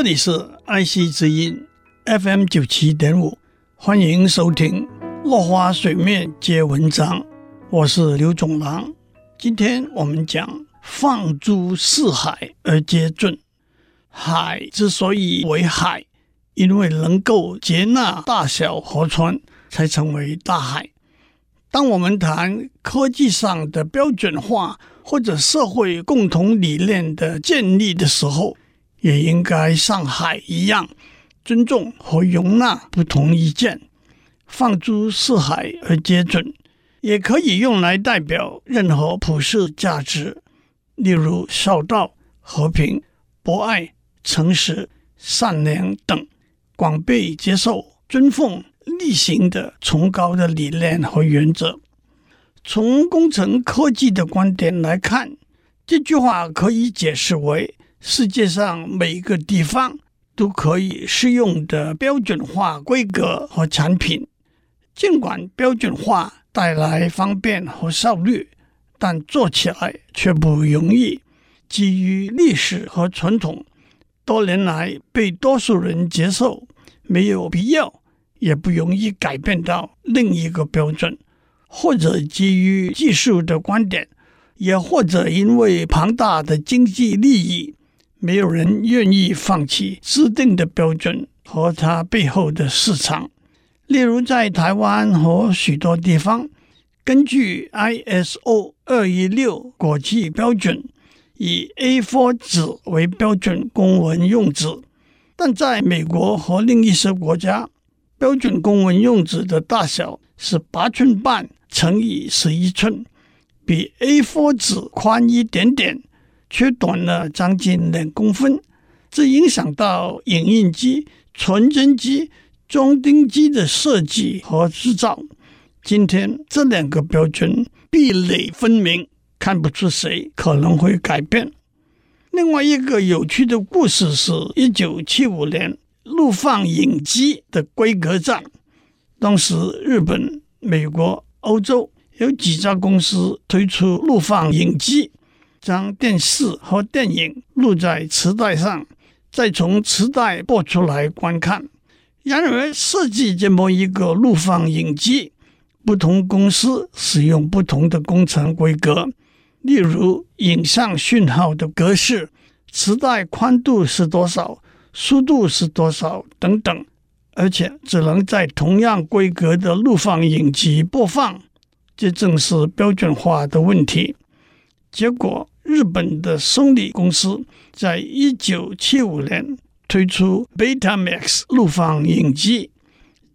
这里是爱惜之音 FM 九七点五，欢迎收听《落花水面皆文章》，我是刘总郎。今天我们讲“放诸四海而皆准”。海之所以为海，因为能够接纳大小河川，才成为大海。当我们谈科技上的标准化或者社会共同理念的建立的时候，也应该像海一样，尊重和容纳不同意见。放诸四海而皆准，也可以用来代表任何普世价值，例如孝道、和平、博爱、诚实、善良等，广被接受、尊奉。例行的崇高的理念和原则，从工程科技的观点来看，这句话可以解释为世界上每一个地方都可以适用的标准化规格和产品。尽管标准化带来方便和效率，但做起来却不容易。基于历史和传统，多年来被多数人接受，没有必要。也不容易改变到另一个标准，或者基于技术的观点，也或者因为庞大的经济利益，没有人愿意放弃制定的标准和它背后的市场。例如，在台湾和许多地方，根据 ISO 二一六国际标准，以 A4 纸为标准公文用纸，但在美国和另一些国家，标准公文用纸的大小是八寸半乘以十一寸，比 A4 纸宽一点点，却短了将近两公分。这影响到影印机、传真机、装订机的设计和制造。今天这两个标准壁垒分明，看不出谁可能会改变。另外一个有趣的故事是，一九七五年。录放影机的规格战，当时日本、美国、欧洲有几家公司推出录放影机，将电视和电影录在磁带上，再从磁带播出来观看。然而，设计这么一个录放影机，不同公司使用不同的工程规格，例如影像讯号的格式、磁带宽度是多少。速度是多少等等，而且只能在同样规格的录放影机播放，这正是标准化的问题。结果，日本的 Sony 公司在一九七五年推出 Betamax 录放影机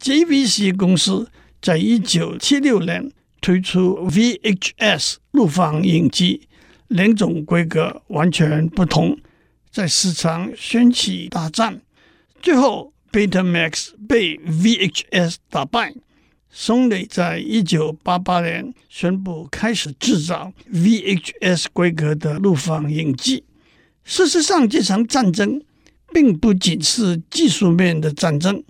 ，JVC 公司在一九七六年推出 VHS 录放影机，两种规格完全不同。在市场掀起大战，最后 Betamax 被 VHS 打败。松磊在一九八八年宣布开始制造 VHS 规格的录放影机。事实上，这场战争并不仅是技术面的战争，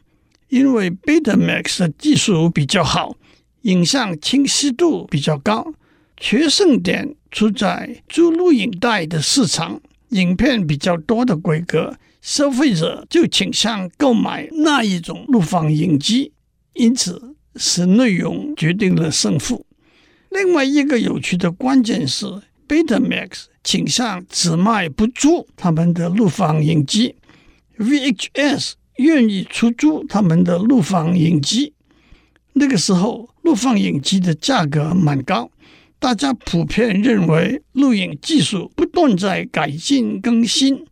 因为 Betamax 的技术比较好，影像清晰度比较高，决胜点出在租录影带的市场。影片比较多的规格，消费者就倾向购买那一种录放影机，因此是内容决定了胜负。另外一个有趣的关键是，Betamax 倾向只卖不租他们的录放影机，VHS 愿意出租他们的录放影机。那个时候，录放影机的价格蛮高。大家普遍认为，录影技术不断在改进更新，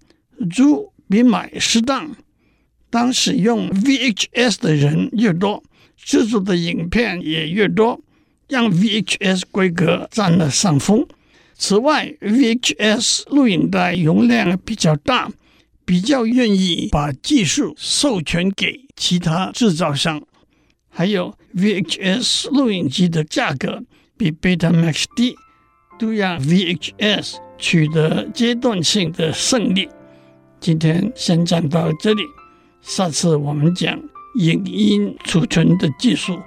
租比买适当。当使用 VHS 的人越多，制作的影片也越多，让 VHS 规格占了上风。此外，VHS 录影带容量比较大，比较愿意把技术授权给其他制造商。还有 VHS 录影机的价格。比 Betamax 低，都让 VHS 取得阶段性的胜利。今天先讲到这里，下次我们讲影音储存的技术。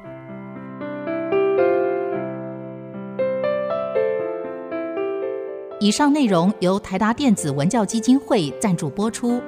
以上内容由台达电子文教基金会赞助播出。